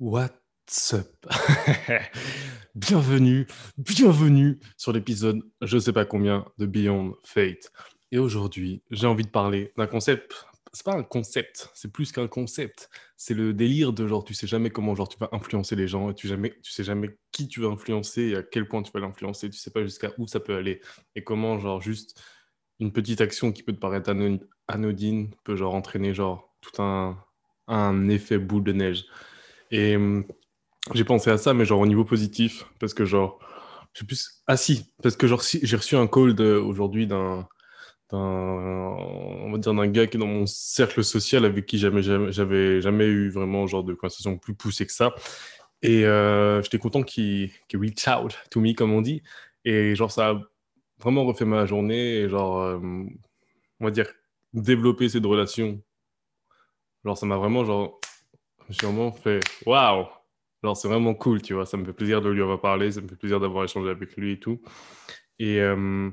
What's up? Bienvenue, bienvenue sur l'épisode je sais pas combien de Beyond Fate. Et aujourd'hui, j'ai envie de parler d'un concept. C'est pas un concept, c'est plus qu'un concept. C'est le délire de genre tu sais jamais comment genre tu vas influencer les gens et tu jamais tu sais jamais qui tu vas influencer et à quel point tu vas l'influencer, tu sais pas jusqu'à où ça peut aller et comment genre juste une petite action qui peut te paraître anodine peut genre entraîner genre tout un un effet boule de neige. Et hum, j'ai pensé à ça, mais genre au niveau positif, parce que genre, je sais plus. Ah si, parce que genre, si, j'ai reçu un call aujourd'hui d'un, on va dire d'un gars qui est dans mon cercle social avec qui jamais, j'avais jamais eu vraiment genre de conversation plus poussée que ça. Et euh, j'étais content qu'il, reach out to me, comme on dit. Et genre, ça a vraiment refait ma journée. Et genre, euh, on va dire, développer cette relation. Genre, ça m'a vraiment, genre, sûrement fait waouh! Alors, c'est vraiment cool, tu vois. Ça me fait plaisir de lui avoir parlé, ça me fait plaisir d'avoir échangé avec lui et tout. Et, euh,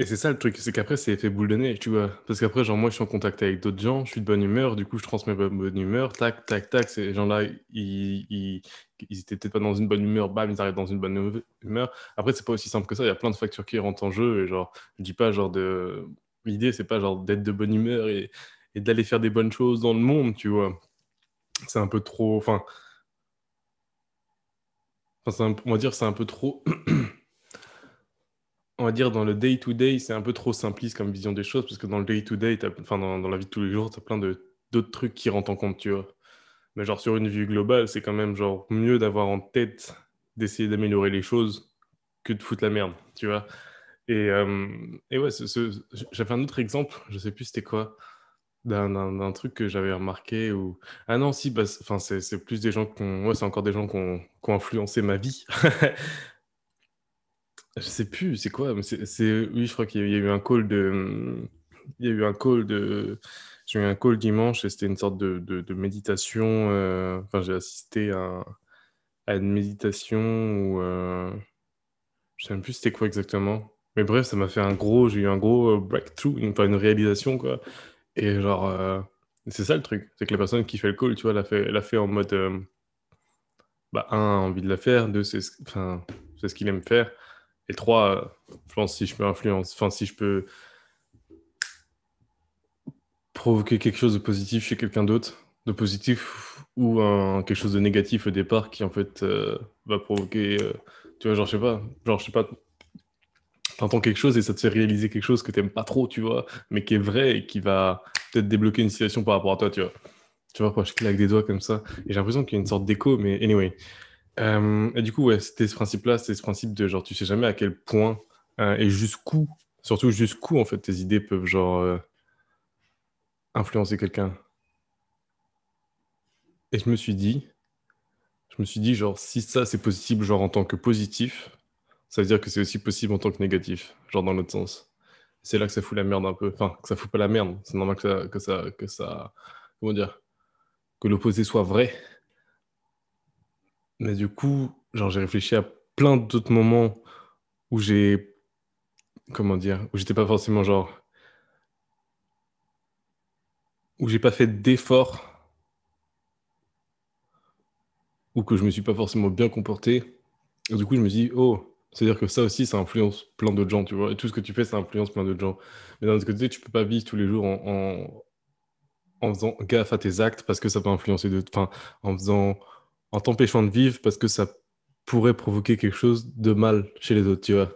et c'est ça le truc, c'est qu'après, c'est effet boule de neige, tu vois. Parce qu'après, genre, moi, je suis en contact avec d'autres gens, je suis de bonne humeur, du coup, je transmets bonne humeur, tac, tac, tac. Ces gens-là, ils, ils, ils étaient peut-être pas dans une bonne humeur, bam, ils arrivent dans une bonne humeur. Après, c'est pas aussi simple que ça, il y a plein de factures qui rentrent en jeu, et genre, je dis pas, genre, de. L'idée, c'est pas, genre, d'être de bonne humeur et, et d'aller faire des bonnes choses dans le monde, tu vois c'est un peu trop. Enfin, on va dire c'est un peu trop. on va dire dans le day-to-day, c'est un peu trop simpliste comme vision des choses, parce que dans le day-to-day, enfin dans, dans, la vie de tous les jours, tu as plein d'autres trucs qui rentrent en compte, tu vois. Mais genre sur une vue globale, c'est quand même genre mieux d'avoir en tête d'essayer d'améliorer les choses que de foutre la merde, tu vois. Et, euh, et ouais, j'avais un autre exemple, je sais plus c'était quoi d'un truc que j'avais remarqué ou ah non si bah, enfin c'est plus des gens qui ont ouais, c'est encore des gens qui ont, influencé ma vie. Je sais plus c'est quoi mais c'est oui je crois qu'il y a eu un call de il y a eu un call de j'ai eu un call dimanche et c'était une sorte de, de, méditation euh, enfin j'ai assisté à, à, une méditation ou euh, je sais même plus c'était quoi exactement. Mais bref ça m'a fait un gros j'ai eu un gros euh, breakthrough enfin une réalisation quoi et genre, euh, c'est ça le truc, c'est que la personne qui fait le call, tu vois, l'a fait, l'a fait en mode, euh, bah, un, envie de la faire, deux, c'est, enfin, c'est ce qu'il aime faire, et trois, je pense si je peux influencer, enfin, si je peux provoquer quelque chose de positif chez quelqu'un d'autre, de positif ou quelque chose de négatif au départ qui en fait euh, va provoquer, tu vois, genre, je sais pas, genre, je sais pas, t'entends quelque chose et ça te fait réaliser quelque chose que t'aimes pas trop, tu vois, mais qui est vrai et qui va peut-être débloquer une situation par rapport à toi, tu vois. Tu vois, je claque des doigts comme ça. Et j'ai l'impression qu'il y a une sorte d'écho, mais anyway. Euh, et du coup, ouais, c'était ce principe-là, c'était ce principe de genre, tu sais jamais à quel point euh, et jusqu'où, surtout jusqu'où, en fait, tes idées peuvent, genre, euh, influencer quelqu'un. Et je me suis dit, je me suis dit, genre, si ça, c'est possible, genre, en tant que positif, ça veut dire que c'est aussi possible en tant que négatif, genre dans l'autre sens. C'est là que ça fout la merde un peu. Enfin, que ça fout pas la merde. C'est normal que ça, que ça, que ça, comment dire, que l'opposé soit vrai. Mais du coup, genre, j'ai réfléchi à plein d'autres moments où j'ai, comment dire, où j'étais pas forcément genre, où j'ai pas fait d'efforts, ou que je me suis pas forcément bien comporté. Et du coup, je me dis, oh, c'est-à-dire que ça aussi, ça influence plein d'autres gens, tu vois. Tout ce que tu fais, ça influence plein d'autres gens. Mais d'un autre côté, tu peux pas vivre tous les jours en, faisant gaffe à tes actes parce que ça peut influencer d'autres. Enfin, en faisant, en t'empêchant de vivre parce que ça pourrait provoquer quelque chose de mal chez les autres, tu vois.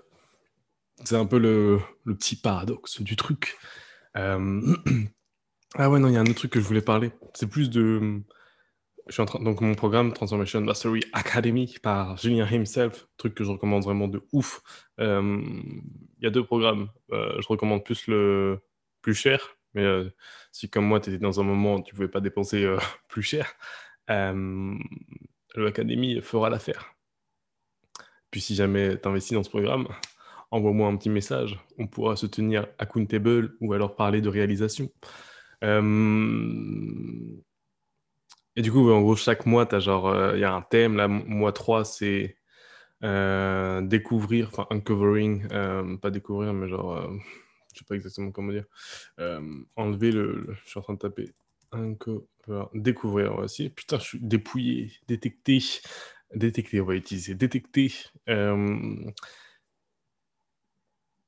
C'est un peu le, le, petit paradoxe du truc. Euh, ah ouais, non, il y a un autre truc que je voulais parler. C'est plus de je suis en train, donc mon programme Transformation Mastery Academy par Julien himself, truc que je recommande vraiment de ouf. Euh, il y a deux programmes. Euh, je recommande plus le plus cher, mais euh, si comme moi tu étais dans un moment où tu pouvais pas dépenser plus cher, l'académie fera l'affaire. Puis si jamais tu investis dans ce programme, envoie-moi un petit message. On pourra se tenir accountable ou alors parler de réalisation. Et du coup, en gros, chaque mois, tu genre, euh, il y a un thème. Là, mois 3, c'est euh, découvrir, enfin, uncovering, euh, pas découvrir, mais genre, je sais pas exactement comment dire. enlever le, Je suis en train de taper. Uncover. Découvrir aussi. Putain, je suis dépouillé, détecté. Détecter, on va utiliser. Détecter euh,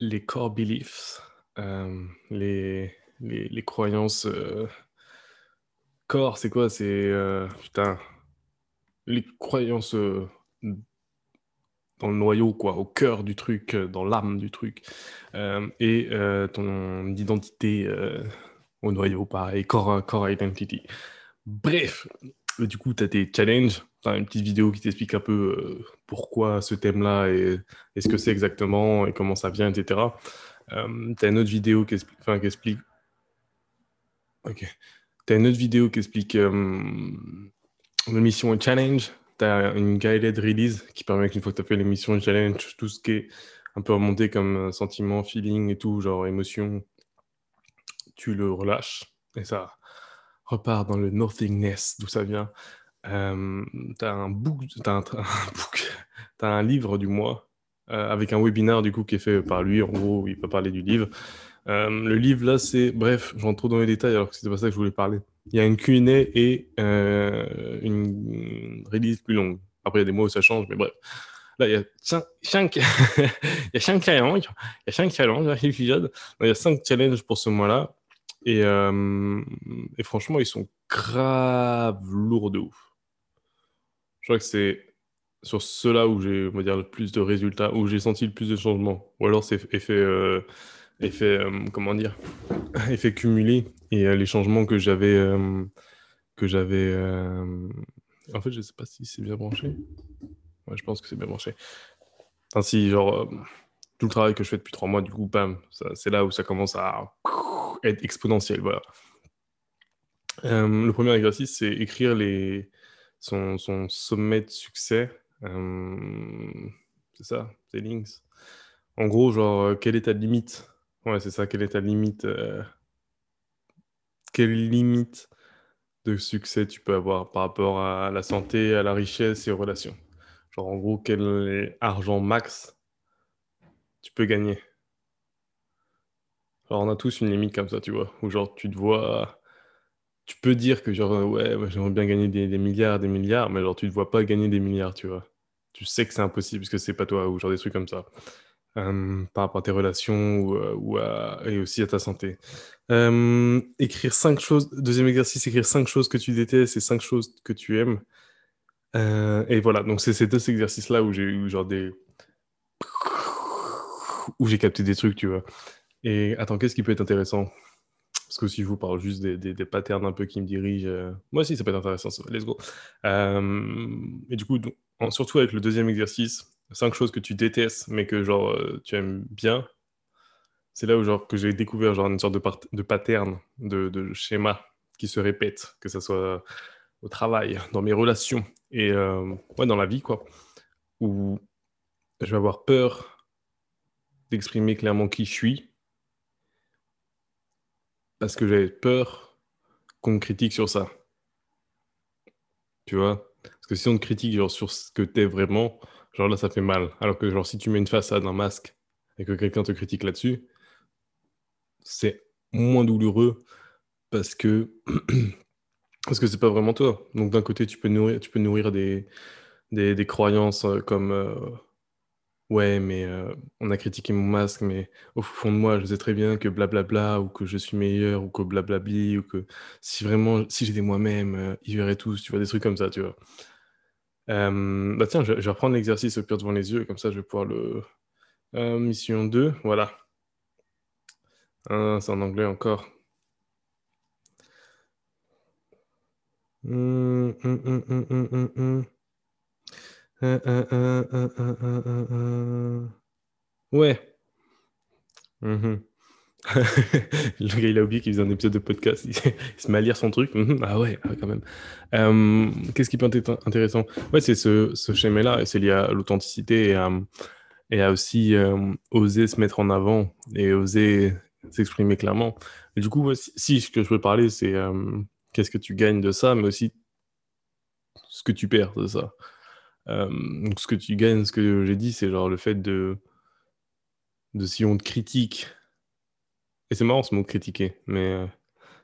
les core beliefs, euh, les, les, les, croyances. Euh, core, c'est quoi? C'est. putain. Les croyances dans le noyau, quoi, au cœur du truc, dans l'âme du truc. et ton identité au noyau, pareil, core, core identity. Bref, du coup, tu as tes challenges une petite vidéo qui t'explique un peu euh, pourquoi ce thème-là et, ce que c'est exactement et comment ça vient, etc. Euh, tu as une autre vidéo qui explique. Qui explique... Ok. Tu as une autre vidéo qui explique euh, l'émission et challenge. Tu as une guided release qui permet qu'une fois que tu as fait l'émission challenge, tout ce qui est un peu remonté comme sentiment, feeling et tout, genre émotion, tu le relâches et ça repart dans le nothingness d'où ça vient. Euh, tu as un book, as un, as un livre du mois euh, avec un webinaire du coup qui est fait par lui. En gros, il peut parler du livre. Euh, le livre là, c'est bref, je rentre trop dans les détails alors que c'était pas ça que je voulais parler. Il y a une Q&A et une release plus longue. Après, il y a des mots où ça change, mais bref. Là, il y a 5 cinq, il y a cinq challenges. Il y a 5 challenges Il y a 5 challenges pour ce mois-là. Et, et franchement, ils sont grave lourds de ouf. Je crois que c'est sur ceux-là où j'ai, on va dire, le plus de résultats, où j'ai senti le plus de changements. Ou alors c'est effet, euh, effet euh, comment dire, effet cumulé. Et euh, les changements que j'avais, que j'avais, en fait, je sais pas si c'est bien branché. Je pense que c'est bien branché. Ainsi, genre, tout le travail que je fais depuis trois mois, du coup, bam, c'est là où ça commence à être exponentiel, voilà. le premier exercice, c'est écrire les, son, son sommet de succès. Euh, c'est ça, c'est Links. En gros, genre, euh, quelle est ta limite? Ouais, c'est ça, quelle est ta limite euh, Quelle limite de succès tu peux avoir par rapport à la santé, à la richesse et aux relations? Genre, en gros, quel argent max tu peux gagner? Alors, on a tous une limite comme ça, tu vois, où genre, tu te vois tu peux dire que genre, ouais, j'aimerais bien gagner des, des milliards, des milliards, mais genre, tu te vois pas gagner des milliards, tu vois. Tu sais que c'est impossible parce que c'est pas toi, ou genre des trucs comme ça. Par rapport à tes relations ou, à, et aussi à ta santé. écrire cinq choses, deuxième exercice, écrire cinq choses que tu détestes et cinq choses que tu aimes. et voilà, donc c'est ces deux exercices-là où j'ai eu genre des. où j'ai capté des trucs, tu vois. Et attends, qu'est-ce qui peut être intéressant? Parce que si je vous parle juste des, des, patterns un peu qui me dirigent, moi aussi, ça peut être intéressant. Let's go. Et du coup, surtout avec le deuxième exercice, cinq choses que tu détestes, mais que genre euh, tu aimes bien, c'est là où genre que j'ai découvert genre une sorte de, de pattern, de, schéma qui se répète, que ce soit au travail, dans mes relations et ouais, dans la vie, quoi. Où je vais avoir peur d'exprimer clairement qui je suis parce que j'avais peur qu'on me critique sur ça. Tu vois? Parce que si on te critique genre, sur ce que t'es vraiment, genre là, ça fait mal. Alors que genre, si tu mets une façade, un masque, et que quelqu'un te critique là-dessus, c'est moins douloureux parce que parce que c'est pas vraiment toi. Donc d'un côté, tu peux nourrir, tu peux nourrir des, croyances euh, comme euh, Ouais, mais euh, on a critiqué mon masque, mais au fond de moi, je sais très bien que blablabla, ou que je suis meilleur, ou que blablabli, ou que si vraiment, si j'étais moi-même, ils verraient tous, tu vois, des trucs comme ça, tu vois. Euh, bah tiens, je, vais reprendre l'exercice au pire devant les yeux, comme ça, je vais pouvoir le... mission 2, voilà. c'est en anglais encore. Euh, euh, euh, ouais. Le gars, il a oublié qu'il faisait un épisode de podcast. Il, se met à lire son truc. Mhm. Ah ouais, quand même. Qu'est-ce qui peut être intéressant? Ouais, c'est ce, schéma-là. C'est lié à l'authenticité et à, aussi oser se mettre en avant et oser s'exprimer clairement. Du coup, si, ce que je peux parler, c'est qu'est-ce que tu gagnes de ça, mais aussi ce que tu perds de ça. Euh, donc ce que tu gagnes, ce que j'ai dit, c'est genre le fait de si on te critique, et c'est marrant ce mot critiquer, mais euh,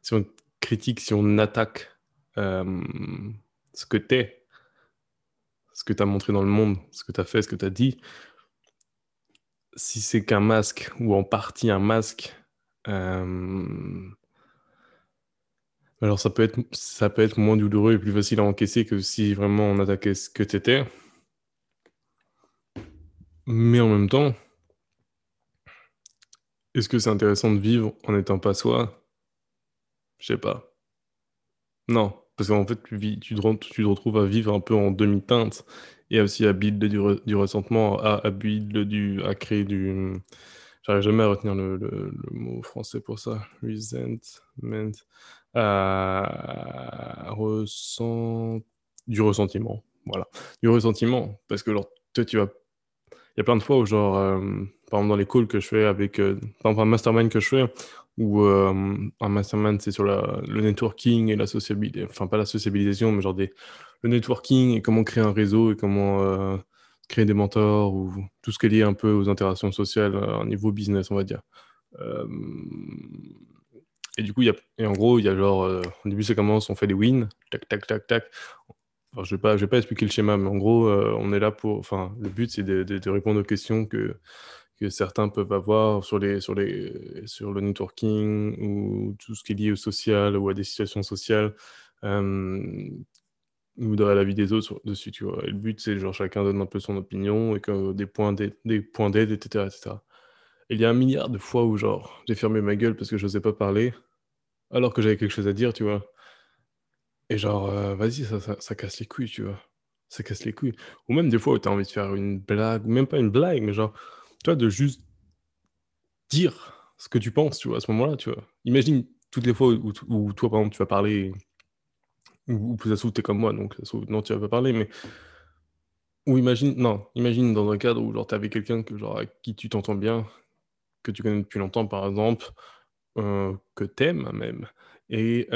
si on critique, si on attaque euh, ce que tu es, ce que tu as montré dans le monde, ce que tu as fait, ce que tu as dit, si c'est qu'un masque ou en partie un masque, euh, alors ça peut, être, ça peut être moins douloureux et plus facile à encaisser que si vraiment on attaquait ce que tu étais. Mais en même temps, est-ce que c'est intéressant de vivre en n'étant pas soi? Je sais pas. Non, parce qu'en fait, tu, te, retrouves à vivre un peu en demi-teinte et aussi à build du, ressentement, à, à build du, à créer du. J'arrive jamais à retenir le, mot français pour ça. Resentment. À ressent... Du ressentiment. Voilà. Du ressentiment. Parce que, alors, toi, tu vas il y a plein de fois où, genre, euh, par exemple, dans les calls que je fais avec, euh, par exemple, un mastermind que je fais, où euh, un mastermind, c'est sur le networking et la sociabilité, enfin, pas la sociabilisation, mais genre des, le networking et comment créer un réseau et comment créer des mentors ou tout ce qui est lié un peu aux interactions sociales au niveau business, on va dire. et du coup, y a, et en gros, il y a genre, au début, ça commence, on fait des wins, tac, tac, tac, tac je ne vais, pas, vais pas expliquer le schéma, mais en gros, euh, on est là pour. Enfin, le but, c'est de, répondre aux questions que, que certains peuvent avoir sur, les, sur, les, sur le networking ou tout ce qui est lié au social ou à des situations sociales euh, ou dans la vie des autres dessus, tu vois. Et le but, c'est genre chacun donne un peu son opinion et que des points d'aide, etc., etc. Et il y a un milliard de fois où genre j'ai fermé ma gueule parce que je n'osais pas parler alors que j'avais quelque chose à dire, tu vois. Et genre, euh, vas-y, ça, ça, casse les couilles, tu vois. Ça casse les couilles. Ou même des fois où tu as envie de faire une blague, ou même pas une blague, mais genre, toi, de juste dire ce que tu penses, tu vois, à ce moment-là, tu vois. Imagine toutes les fois où, toi, par exemple, tu vas parler, ou, plus à tu es comme moi, donc non, tu vas pas parler, mais. Ou imagine, non, imagine dans un cadre où genre tu avec quelqu'un que genre avec qui tu t'entends bien, que tu connais depuis longtemps par exemple, euh, que t'aimes même, et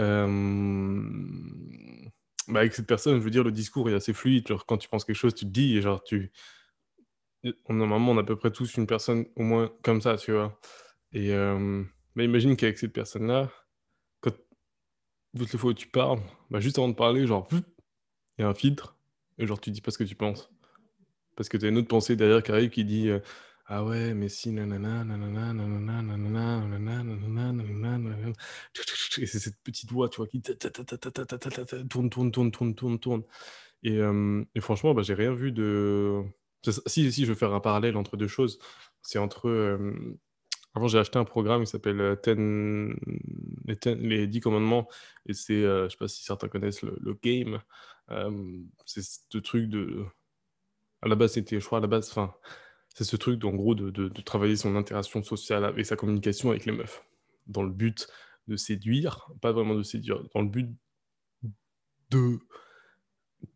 bah, avec cette personne, je veux dire, le discours est assez fluide. Genre, quand tu penses quelque chose, tu te dis, et genre, tu. Normalement, on a à peu près tous une personne au moins comme ça, tu vois. Et bah, imagine qu'avec cette personne-là, quand toutes les fois où tu parles, bah, juste avant de parler, genre, il y a un filtre, et genre, tu dis pas ce que tu penses. Parce que tu as une autre pensée derrière qui arrive qui dit. Ah ouais, mais si, nanana, nanana, nanana, nanana, nanana, nanana, Et c'est cette petite voix, tu vois, qui tourne, tourne, tourne, tourne, tourne, tourne. Et, et franchement, bah, j'ai rien vu de. Si, si, je veux faire un parallèle entre deux choses. C'est entre. Avant, j'ai acheté un programme qui s'appelle Ten... les, 10 commandements. Et c'est, je sais pas si certains connaissent le, le game. c'est ce truc de. À la base, c'était, je crois, à la base, enfin c'est ce truc, en gros, de, travailler son interaction sociale et sa communication avec les meufs, dans le but de séduire, pas vraiment de séduire, dans le but de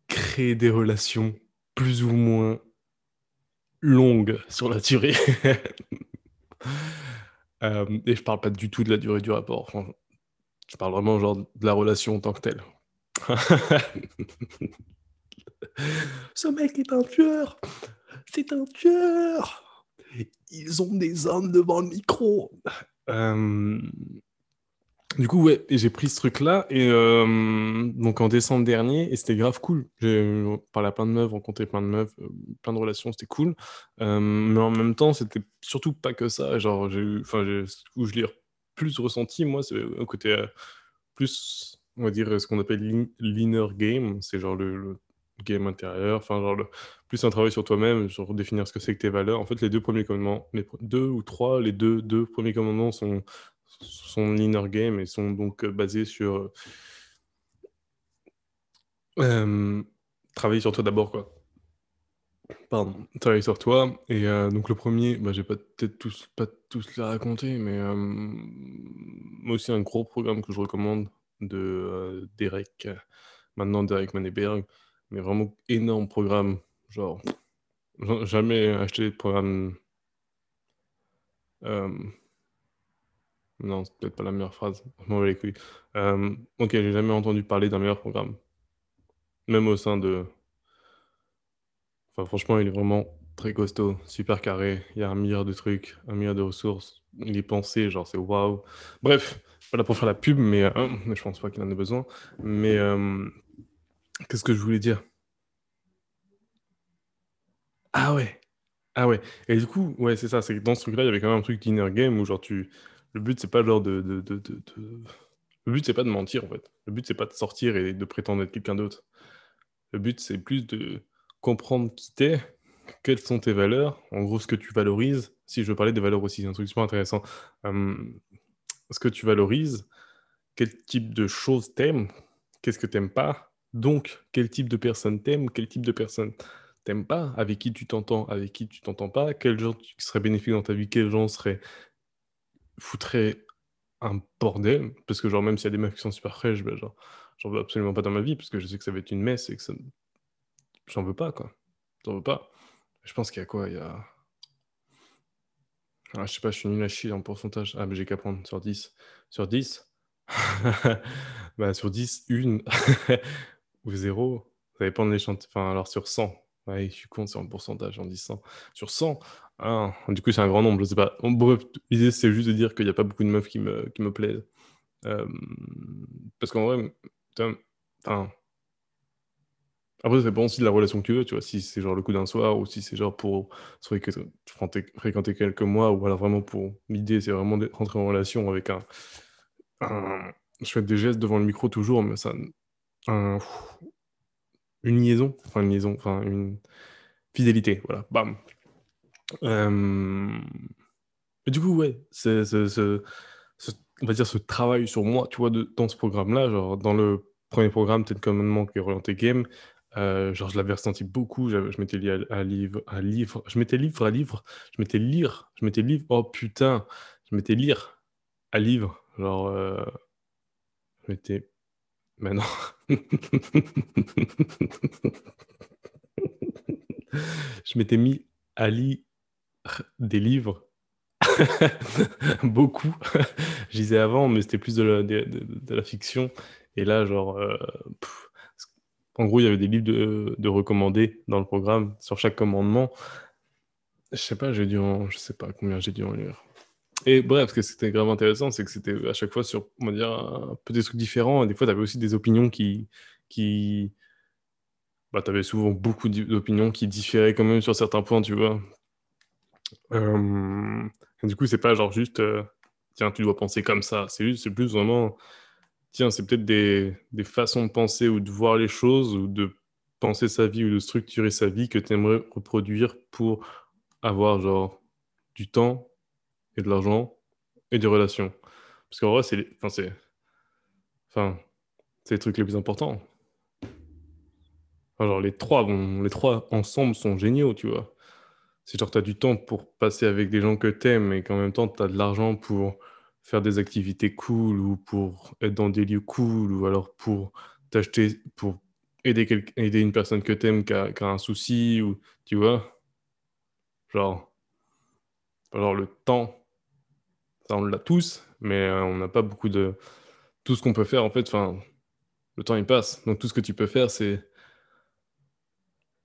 créer des relations plus ou moins longues sur la durée. Euh, et je parle pas du tout de la durée du rapport. je parle vraiment de la relation en tant que telle. Ce mec est un tueur c'est un tueur Ils ont des hommes devant le micro euh, Du coup, ouais, j'ai pris ce truc-là, et euh, donc en décembre dernier, et c'était grave cool. J'ai parlé à plein de meufs, rencontré plein de meufs, euh, plein de relations, c'était cool. mais en même temps, c'était surtout pas que ça. Genre, j'ai enfin, où je l'ai plus ressenti, moi, c'est un côté plus, on va dire, ce qu'on appelle l'inner game. C'est genre le game intérieur, enfin, genre, plus un travail sur toi-même, sur définir ce que c'est que tes valeurs. En fait, les deux premiers commandements, les deux ou trois, les deux, deux premiers commandements sont, sont l'inner game et sont donc euh, basés sur euh, travailler sur toi d'abord, quoi. Pardon, travailler sur toi. Et euh, donc le premier, bah, j'ai pas peut-être tous, pas tous les raconter, mais moi aussi un gros programme que je recommande de Derek, maintenant Derek Maneberg, mais vraiment énorme programme. Genre, jamais acheté de programme. Non, c'est peut-être pas la meilleure phrase. Je m'en vais les couilles. Euh, ok, j'ai jamais entendu parler d'un meilleur programme. Même au sein de. Enfin, franchement, il est vraiment très costaud, super carré. Il y a un milliard de trucs, un milliard de ressources. Il est pensé, genre c'est waouh. Bref, pas là pour faire la pub, mais euh, je pense pas qu'il en ait besoin. Mais euh, qu'est-ce que je voulais dire? Ah ouais, ah ouais. Et du coup, ouais, c'est ça. C'est dans ce truc-là, il y avait quand même un truc d'inner game où genre tu, le but c'est pas genre de, de, de, de- le but c'est pas de mentir en fait. Le but c'est pas de sortir et de prétendre être quelqu'un d'autre. Le but c'est plus de comprendre qui t'es, quelles sont tes valeurs, en gros ce que tu valorises. Si je veux parler des valeurs aussi, c'est un truc super intéressant. Hum, ce que tu valorises, quel type de choses t'aimes, qu'est-ce que t'aimes pas, donc quel type de personne t'aimes, quel type de personne t'aimes pas, avec qui tu t'entends, avec qui tu t'entends pas, quels gens qui seraient bénéfiques dans ta vie, quels gens seraient foutraient un bordel, parce que genre même s'il y a des meufs qui sont super fraîches, ben, genre j'en veux absolument pas dans ma vie, parce que je sais que ça va être une messe et que ça... j'en veux pas quoi. J'en veux pas. Je pense qu'il y a quoi Il y a... Ah, je sais pas, je suis nul à chier en pourcentage. Ah, mais j'ai qu'à prendre sur 10. Sur 10 Bah, sur 10, une ou 0. Ça dépend de l'échantillon. Enfin, alors sur 100. Ouais, je suis con, c'est en pourcentage, en 10 100. Sur 100, ah, du coup, c'est un grand nombre, je sais pas. Bref, l'idée, c'est juste de dire qu'il n'y a pas beaucoup de meufs qui me, qui me plaisent. Euh, parce qu'en vrai, après, ça dépend aussi de la relation que tu veux, tu vois. Si c'est genre le coup d'un soir ou si c'est genre pour se fréquenter, fréquenter quelques mois ou alors vraiment pour l'idée, c'est vraiment de rentrer en relation avec un, Je fais des gestes devant le micro toujours, mais ça. un- une liaison, enfin une liaison, enfin une fidélité, voilà, bam. Euh, du coup, ouais, c'est, c'est- c'est- ce- on va dire ce travail sur moi, tu vois, dans ce programme-là, genre dans le premier programme, peut-être commandement qui est orienté game, euh, genre je l'avais ressenti beaucoup, j'avais- je m'étais lié à livre, à livre, je m'étais livre à livre, je m'étais lire, je m'étais livre, oh putain, je m'étais lire à livre, genre, euh, je m'étais, mais non. Je m'étais mis à lire des livres Beaucoup. Je lisais avant, mais c'était plus de la, fiction. Et là, genre, euh, en gros, il y avait des livres de, de recommandés dans le programme sur chaque commandement. Je sais pas, j'ai dû en, je sais pas combien j'ai dû en lire. Et bref, ce que c'était grave intéressant, c'est que c'était à chaque fois sur, on va dire, un peu des trucs différents. Et des fois, tu avais aussi des opinions qui, qui, bah, tu avais souvent beaucoup d'opinions qui différaient quand même sur certains points, tu vois. Euh, du coup, c'est pas genre juste, euh, tiens, tu dois penser comme ça. C'est plus vraiment, tiens, c'est peut-être des, des façons de penser ou de voir les choses ou de penser sa vie ou de structurer sa vie que tu aimerais reproduire pour avoir genre du temps et de l'argent et des relations. Parce qu'en vrai, c'est enfin, c'est, les trucs les plus importants. Enfin, les trois, vont, les trois ensemble sont géniaux, tu vois. C'est genre, tu as du temps pour passer avec des gens que t'aimes et qu'en même temps, tu as de l'argent pour faire des activités cool ou pour être dans des lieux cool ou alors pour t'acheter, pour aider, aider une personne que t'aimes qui a, qui a un souci ou, tu vois, genre, genre le temps, ça on l'a tous, mais euh, on n'a pas beaucoup de... Tout ce qu'on peut faire, en fait, enfin, le temps il passe. Donc tout ce que tu peux faire, c'est,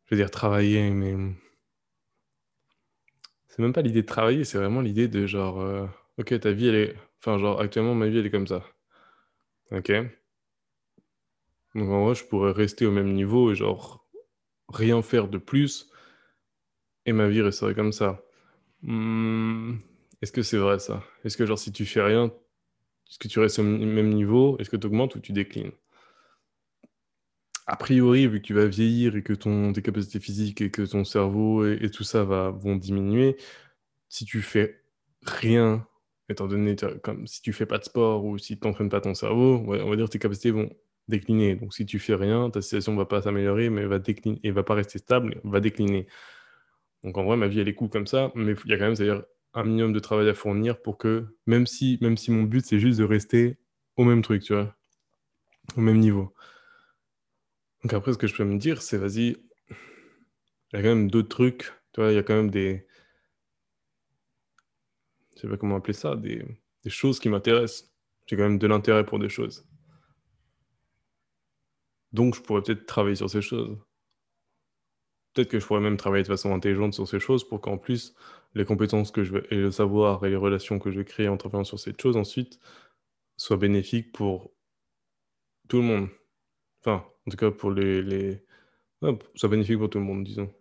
je veux dire, travailler, mais C'est même pas l'idée de travailler, c'est vraiment l'idée de genre, euh, ok, ta vie, elle est. Enfin, genre, actuellement, ma vie, elle est comme ça. Ok. Donc, en vrai, je pourrais rester au même niveau et genre, rien faire de plus et ma vie resterait comme ça. Hmm, Est-ce que c'est vrai ça? Est-ce que, genre, si tu fais rien, est-ce que tu restes au même niveau? Est-ce que tu augmentes ou tu déclines? A priori, vu que tu vas vieillir et que ton, tes capacités physiques et que ton cerveau et, tout ça vont diminuer, si tu fais rien, étant donné comme si tu fais pas de sport ou si tu n'entraînes pas ton cerveau, on va dire tes capacités vont décliner. Donc si tu fais rien, ta situation va pas s'améliorer, mais va décliner et va pas rester stable, va décliner. Donc en vrai, ma vie elle est cool comme ça, mais il y a quand même c'est-à-dire un minimum de travail à fournir pour que même si même si mon but c'est juste de rester au même truc, tu vois, au même niveau. Donc après, ce que je peux me dire, c'est vas-y, il y a quand même d'autres trucs, tu vois, il y a quand même des je sais pas comment appeler ça, des, choses qui m'intéressent. J'ai quand même de l'intérêt pour des choses. Donc, je pourrais peut-être travailler sur ces choses. peut-être que je pourrais même travailler de façon intelligente sur ces choses pour qu'en plus, les compétences que je vais, et le savoir et les relations que je vais créer en travaillant sur cette chose ensuite soient bénéfiques pour tout le monde. Enfin, en tout cas, pour les. les... soit bénéfique pour tout le monde, disons.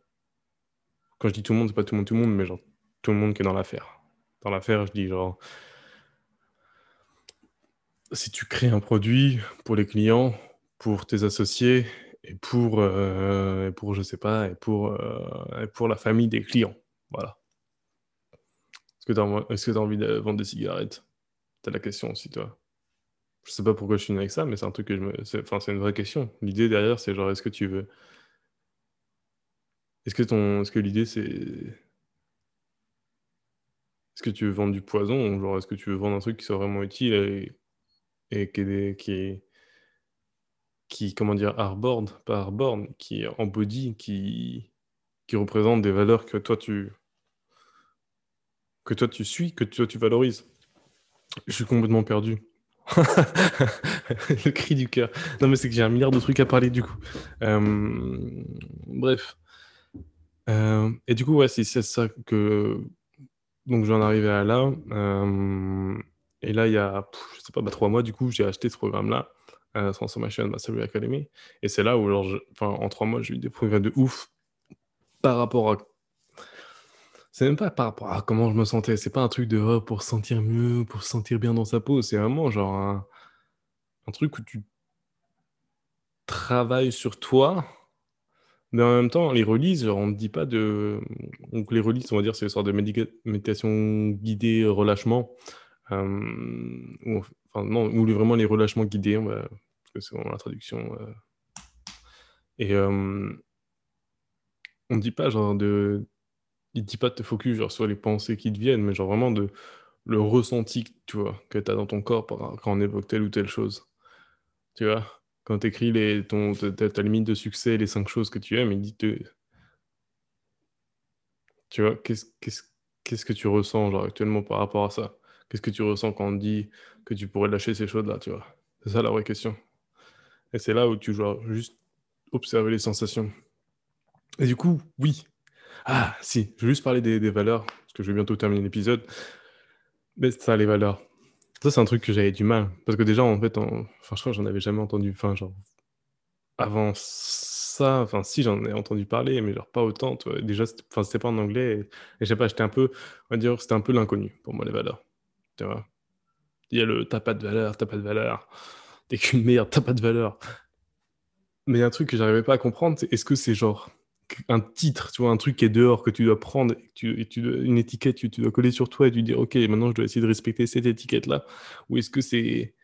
Quand je dis tout le monde, c'est pas tout le monde, tout le monde, mais genre tout le monde qui est dans l'affaire. Dans l'affaire, je dis genre. Si tu crées un produit pour les clients, pour tes associés, et pour, euh, pour je sais pas, et pour, euh, pour la famille des clients. Voilà. Est-ce que tu as, envie de vendre des cigarettes? C'est la question aussi, toi. Je sais pas pourquoi je suis venu avec ça, mais c'est un truc que je me. Enfin, c'est une vraie question. L'idée derrière, c'est genre, est-ce que tu veux? Est-ce que, ton... est -ce que l'idée, c'est. Est-ce que tu veux vendre du poison ou genre est-ce que tu veux vendre un truc qui soit vraiment utile et, qui, est... qui, qui, comment dire, hardboard, pas hardboard, qui embody, qui, qui représente des valeurs que toi tu que toi tu suis, que toi tu valorises? Je suis complètement perdu. le cri du cœur. Non mais c'est que j'ai un milliard de trucs à parler du coup. Euh, bref. Euh, et du coup ouais c'est ça que donc j'en arrivais à là. Euh, et là il y a je sais pas bah, trois mois du coup j'ai acheté ce programme là euh, Transformation Mastery Academy. Et c'est là où, en trois mois, j'ai eu des progrès de ouf par rapport à. C'est même pas par rapport à comment je me sentais. C'est pas un truc de oh, pour se sentir mieux, pour se sentir bien dans sa peau. C'est vraiment genre un, un truc où tu travailles sur toi. Mais en même temps, les releases, on ne dit pas de. Donc, les releases, on va dire, c'est une sorte de méditation guidée, relâchement. Euh, ou, enfin, non, ou vraiment les relâchements guidés, parce que c'est vraiment la traduction. Euh. Et euh, on ne dit pas genre de. Il dit pas de te focus genre, sur les pensées qui te viennent, mais genre vraiment de le ressenti tu vois, que tu as dans ton corps quand on évoque telle ou telle chose. Tu vois Quand tu écris les, ton, ta, ta, limite de succès, les cinq choses que tu aimes, il dit te... Tu vois, qu'est-ce qu'est-ce que tu ressens genre, actuellement par rapport à ça? Qu'est-ce que tu ressens quand on dit que tu pourrais lâcher ces choses-là, tu vois? C'est ça la vraie question. Et c'est là où tu dois juste observer les sensations. Et du coup, oui. Ah, si, je vais juste parler des, valeurs, parce que je vais bientôt terminer l'épisode. Mais ça, les valeurs. Ça, c'est un truc que j'avais du mal. Parce que déjà, en fait, que j'en avais jamais entendu. Enfin, genre, avant ça, enfin, si, j'en ai entendu parler, mais genre pas autant. Tu vois. Déjà, c'était pas en anglais. Et, et je sais pas, j'étais un peu, on va dire, c'était un peu l'inconnu pour moi, les valeurs. Tu vois Il y a le t'as pas de valeur, t'as pas de valeur. T'es qu'une merde, t'as pas de valeur. Mais un truc que j'arrivais pas à comprendre, c'est est-ce que c'est genre un titre, tu vois, un truc qui est dehors que tu dois prendre, tu, tu une étiquette que tu dois coller sur toi et tu dire ok, maintenant je dois essayer de respecter cette étiquette-là Ou est-ce que c'est.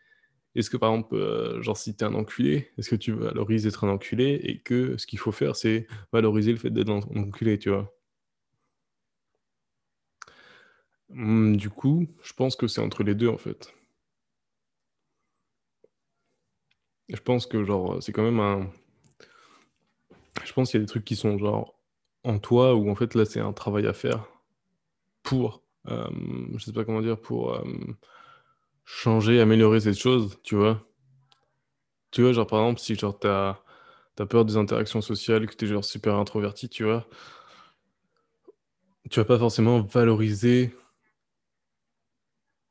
Est-ce que par exemple, euh, genre si t'es un enculé, est-ce que tu valorises être un enculé et que ce qu'il faut faire c'est valoriser le fait d'être un enculé, tu vois? Mmh, du coup, je pense que c'est entre les deux en fait. Je pense que genre c'est quand même un. Je pense qu'il y a des trucs qui sont genre en toi ou en fait là c'est un travail à faire pour, euh, je sais pas comment dire, pour euh, changer, améliorer cette chose, tu vois. Tu vois, genre par exemple, si genre t'as as peur des interactions sociales, que t'es genre super introverti, tu vois, tu vas pas forcément valoriser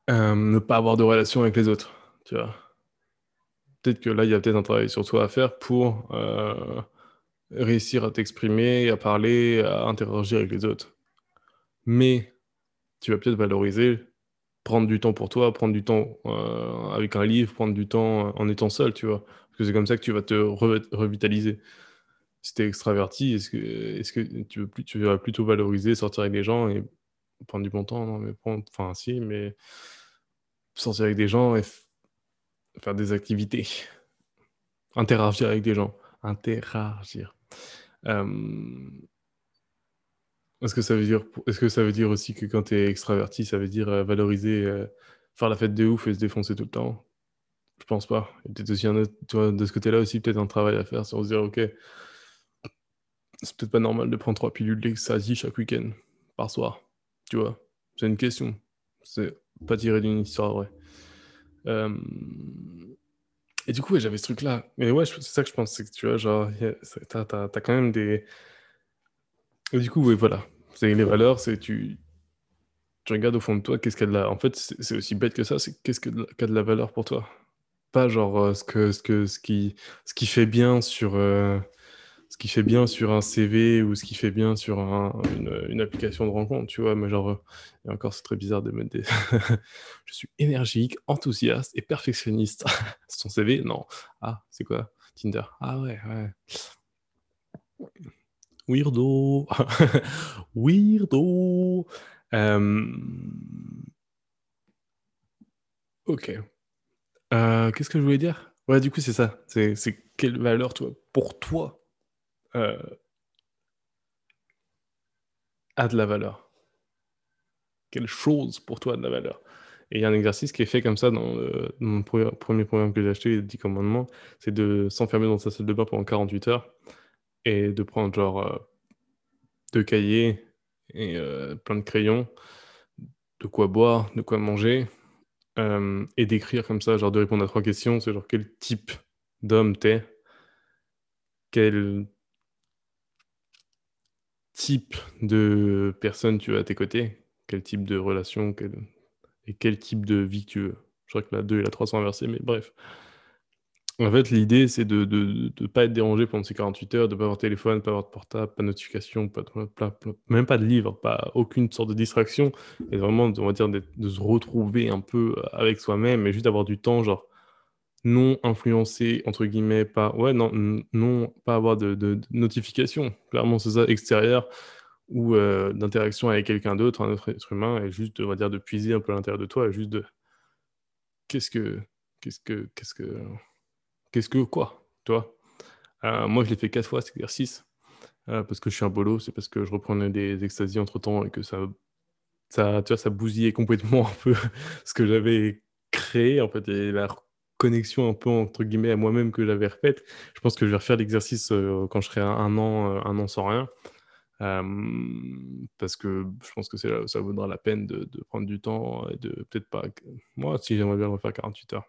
euh, ne pas avoir de relation avec les autres, tu vois. Peut-être que là, il y a peut-être un travail sur toi à faire pour réussir à t'exprimer, à parler, à interagir avec les autres. Mais tu vas peut-être valoriser, prendre du temps pour toi, prendre du temps euh, avec un livre, prendre du temps en étant seul, tu vois. Parce que c'est comme ça que tu vas te revitaliser. Si tu es extraverti, est-ce que, est que tu, veux plus, tu vas plutôt valoriser sortir avec des gens et prendre du bon temps Non, mais prendre, enfin, si, mais sortir avec des gens et faire des activités. Interagir avec des gens. Interagir. Euh, est-ce que ça veut dire, est-ce que ça veut dire aussi que quand tu es extraverti, ça veut dire euh, valoriser, euh, faire la fête de ouf et se défoncer tout le temps? Je pense pas. aussi un de ce côté-là aussi, peut-être un travail à faire sur se dire, ok, c'est peut-être pas normal de prendre trois pilules d'ecstasy chaque week-end par soir. Tu vois, c'est une question. C'est pas tiré d'une histoire vraie. Et du coup, j'avais ce truc-là. Mais ouais, c'est ça que je pense, c'est que tu vois, genre, t'as, as, quand même des. Et du coup, oui, voilà. C'est les valeurs, c'est tu, tu regardes au fond de toi, qu'est-ce qu'il y a. En fait, c'est aussi bête que ça, c'est qu'est-ce que qu'a de la valeur pour toi? Pas genre euh, ce que, ce que, ce qui, ce qui fait bien sur, euh, ce qui fait bien sur un CV ou ce qui fait bien sur un- une, application de rencontre, tu vois. Mais genre, euh, et encore, c'est très bizarre de mettre des... Je suis énergique, enthousiaste et perfectionniste. Son CV? Non. Ah, c'est quoi? Tinder. Ah ouais, ouais. Weirdo. Weirdo. Ok. Euh, qu'est-ce que je voulais dire? Ouais, du coup, c'est ça. C'est, c'est quelle valeur, toi, pour toi, euh, a de la valeur? Quelle chose pour toi a de la valeur? Et il y a un exercice qui est fait comme ça dans, mon pre- premier programme que j'ai acheté, les 10 commandements, c'est de s'enfermer dans sa salle de bain pendant 48 heures et de prendre genre euh, deux cahiers et euh, plein de crayons, de quoi boire, de quoi manger, et d'écrire comme ça, genre de répondre à trois questions, c'est genre quel type d'homme t'es, quel type de personne tu as à tes côtés, quel type de relation, quel- et quel type de vie tu veux? Je crois que la 2 et la 3 sont inversées, mais bref. En fait, l'idée, c'est de ne pas être dérangé pendant ces 48 heures, de pas avoir de téléphone, pas avoir de portable, pas de notification, pas de, même pas de livre, pas aucune sorte de distraction, et vraiment, on va dire, de se retrouver un peu avec soi-même, et juste avoir du temps, genre, non influencé, entre guillemets, pas, ouais, non, non, pas avoir de, de, notification, clairement, c'est ça, extérieur, ou euh, d'interaction avec quelqu'un d'autre, un autre être humain, et juste, on va dire, de puiser un peu à l'intérieur de toi, et juste de, qu'est-ce que, qu'est-ce que, qu'est-ce que, qu'est-ce que, quoi, toi? Euh, moi, je l'ai fait quatre fois cet exercice, euh, parce que je suis un bolo, c'est parce que je reprenais des extasies entre-temps, et que ça, ça, tu vois, ça bousillait complètement un peu ce que j'avais créé, en fait, et la connexion un peu, entre guillemets, à moi-même que j'avais refaite. Je pense que je vais refaire l'exercice euh, quand je serai un, an, euh, un an sans rien. Euh, parce que je pense que là ça vaudra la peine de, prendre du temps et de peut-être pas. Moi, si j'aimerais bien le refaire 48 heures.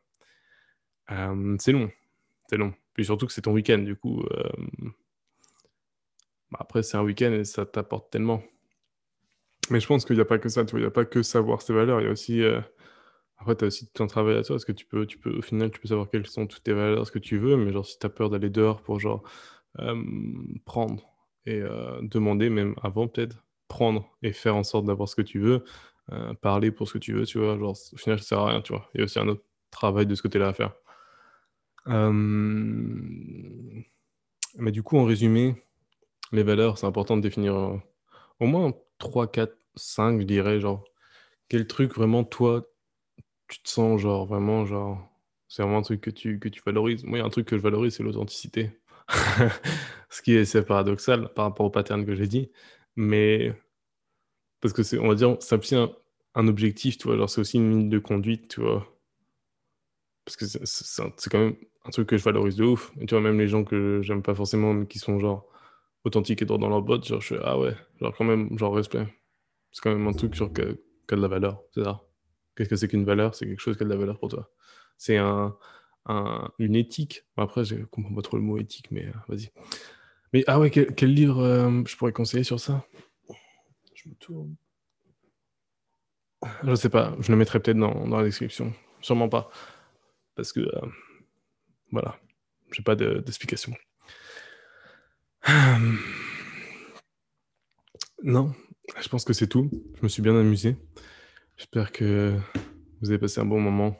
C'est long, c'est long. Puis surtout que c'est ton week-end, du coup. bah, après, c'est un week-end et ça t'apporte tellement. Mais je pense qu'il n'y a pas que ça. Il n'y a pas que savoir ses valeurs. Il y a aussi. Après, tu as aussi tout un travail à toi. Parce que tu peux, tu peux, au final, tu peux savoir quelles sont toutes tes valeurs, ce que tu veux. Mais genre, si tu as peur d'aller dehors pour genre prendre et euh, demander, même avant peut-être, prendre et faire en sorte d'avoir ce que tu veux, euh, parler pour ce que tu veux, tu vois. Genre, au final, ça sert à rien, tu vois. Il y a aussi un autre travail de ce côté-là à faire. Mais du coup, en résumé, les valeurs, c'est important de définir euh, au moins 3, 4, 5, je dirais, genre, quel truc vraiment, toi, tu te sens, genre, vraiment, genre, c'est vraiment un truc que tu, que tu valorises. Moi, il y a un truc que je valorise, c'est l'authenticité. Ce qui est assez paradoxal par rapport au pattern que j'ai dit, mais parce que c'est, on va dire, c'est aussi un, objectif, tu vois, genre, c'est aussi une ligne de conduite, tu vois. Parce que c'est c'est c'est quand même un truc que je valorise de ouf. Et tu vois, même les gens que j'aime pas forcément, mais qui sont genre authentiques et dans leur botte, genre, je fais, ah ouais, genre quand même, genre respect. C'est quand même un truc sur qui a de la valeur, c'est ça. Qu'est-ce que c'est qu'une valeur? C'est quelque chose qui a de la valeur pour toi. C'est un, un- une éthique. Après, je comprends pas trop le mot éthique, mais euh, vas-y. Mais ah ouais, quel, livre euh, je pourrais conseiller sur ça? Je me tourne. Je sais pas, je le mettrai peut-être dans, dans la description. Sûrement pas. Parce que, euh, voilà, j'ai pas de- d'explication. Non, je pense que c'est tout. Je me suis bien amusé. J'espère que vous avez passé un bon moment.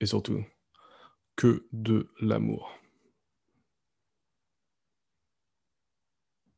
Et surtout, que de l'amour.